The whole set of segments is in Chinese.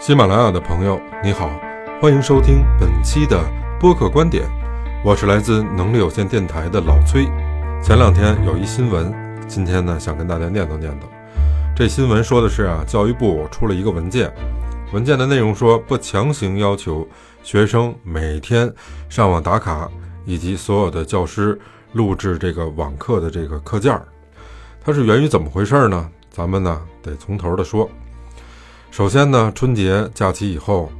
喜马拉雅的朋友，你好，欢迎收听本期的播客观点，我是来自能力有限电台的老崔。前两天有一新闻，今天呢想跟大家念叨念叨。这新闻说的是啊，教育部出了一个文件，文件的内容说不强行要求学生每天上网打卡，以及所有的教师录制这个网课的这个课件儿。它是源于怎么回事呢？咱们呢得从头的说。首先呢，春节假期以后，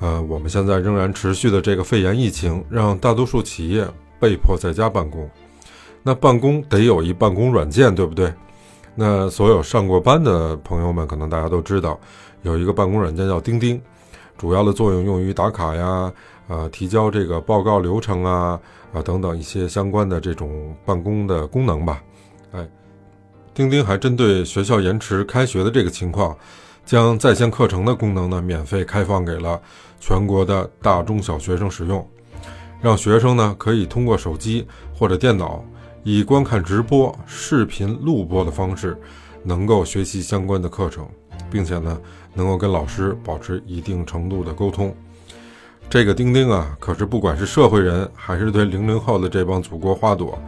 呃，我们现在仍然持续的这个肺炎疫情，让大多数企业被迫在家办公。那办公得有一办公软件，对不对？那所有上过班的朋友们，可能大家都知道，有一个办公软件叫钉钉，主要的作用用于打卡呀，呃，提交这个报告流程啊，啊等等一些相关的这种办公的功能吧。哎，钉钉还针对学校延迟开学的这个情况。将在线课程的功能呢，免费开放给了全国的大中小学生使用，让学生呢可以通过手机或者电脑，以观看直播、视频录播的方式，能够学习相关的课程，并且呢能够跟老师保持一定程度的沟通。这个钉钉啊，可是不管是社会人还是对零零后的这帮祖国花朵，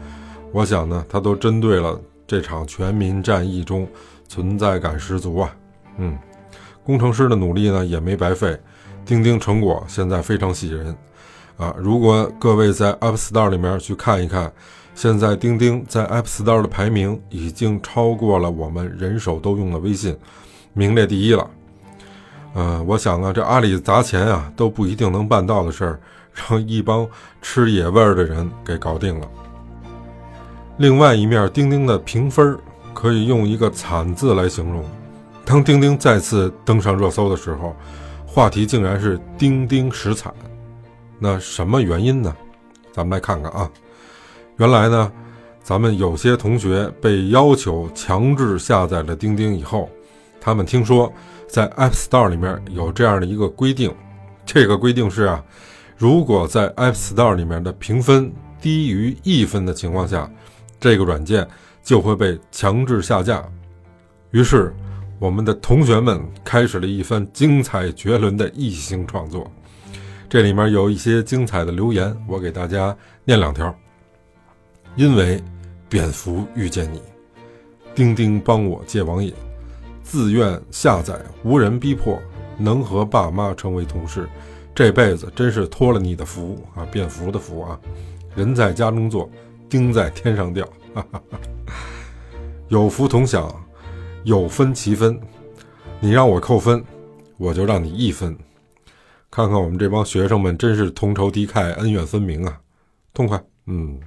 我想呢，它都针对了这场全民战役中存在感十足啊，嗯。工程师的努力呢也没白费，钉钉成果现在非常喜人，啊！如果各位在 App Store 里面去看一看，现在钉钉在 App Store 的排名已经超过了我们人手都用的微信，名列第一了。呃，我想啊，这阿里砸钱啊都不一定能办到的事儿，让一帮吃野味儿的人给搞定了。另外一面，钉钉的评分可以用一个惨字来形容。当钉钉再次登上热搜的时候，话题竟然是“钉钉实惨”。那什么原因呢？咱们来看看啊。原来呢，咱们有些同学被要求强制下载了钉钉以后，他们听说在 App Store 里面有这样的一个规定，这个规定是啊，如果在 App Store 里面的评分低于一分的情况下，这个软件就会被强制下架。于是。我们的同学们开始了一番精彩绝伦的异星创作，这里面有一些精彩的留言，我给大家念两条。因为蝙蝠遇见你，钉钉帮我戒网瘾，自愿下载，无人逼迫，能和爸妈成为同事，这辈子真是托了你的福啊！蝙蝠的福啊！人在家中坐，钉在天上掉，哈哈哈。有福同享。有分齐分，你让我扣分，我就让你一分。看看我们这帮学生们，真是同仇敌忾，恩怨分明啊，痛快。嗯，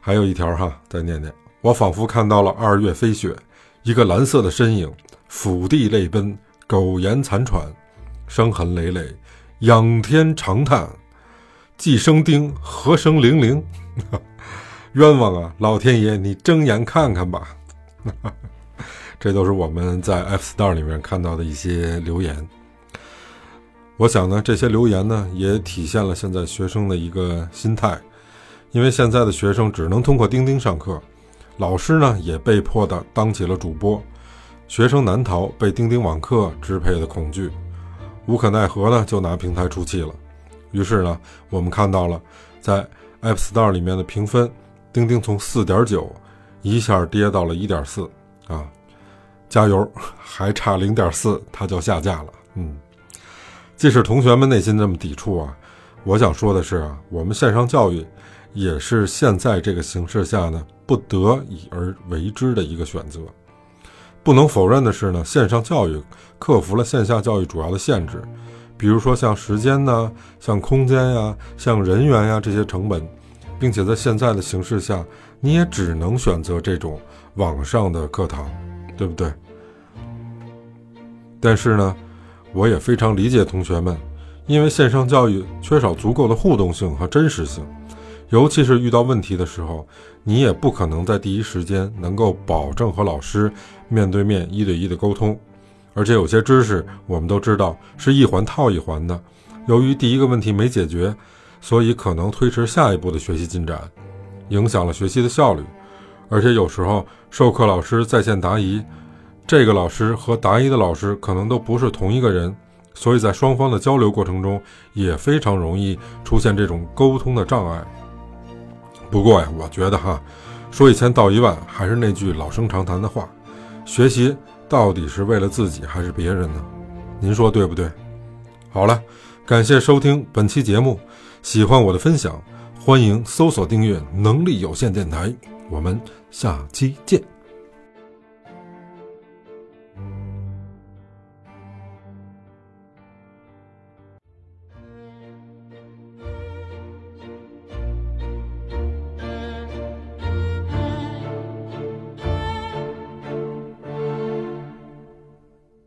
还有一条哈，再念念。我仿佛看到了二月飞雪，一个蓝色的身影，俯地泪奔，苟延残喘，伤痕累累，仰天长叹：既生丁，何生零零？冤枉啊！老天爷，你睁眼看看吧。这都是我们在 App Store 里面看到的一些留言。我想呢，这些留言呢，也体现了现在学生的一个心态，因为现在的学生只能通过钉钉上课，老师呢也被迫的当起了主播，学生难逃被钉钉网课支配的恐惧，无可奈何呢，就拿平台出气了。于是呢，我们看到了在 App Store 里面的评分，钉钉从四点九一下跌到了一点四啊。加油，还差零点四，它就下架了。嗯，即使同学们内心这么抵触啊，我想说的是啊，我们线上教育也是现在这个形势下呢不得已而为之的一个选择。不能否认的是呢，线上教育克服了线下教育主要的限制，比如说像时间呢、像空间呀、像人员呀这些成本，并且在现在的形势下，你也只能选择这种网上的课堂。对不对？但是呢，我也非常理解同学们，因为线上教育缺少足够的互动性和真实性，尤其是遇到问题的时候，你也不可能在第一时间能够保证和老师面对面一对一的沟通，而且有些知识我们都知道是一环套一环的，由于第一个问题没解决，所以可能推迟下一步的学习进展，影响了学习的效率。而且有时候授课老师在线答疑，这个老师和答疑的老师可能都不是同一个人，所以在双方的交流过程中也非常容易出现这种沟通的障碍。不过呀，我觉得哈，说一千道一万，还是那句老生常谈的话，学习到底是为了自己还是别人呢？您说对不对？好了，感谢收听本期节目，喜欢我的分享，欢迎搜索订阅“能力有限电台”，我们下期见。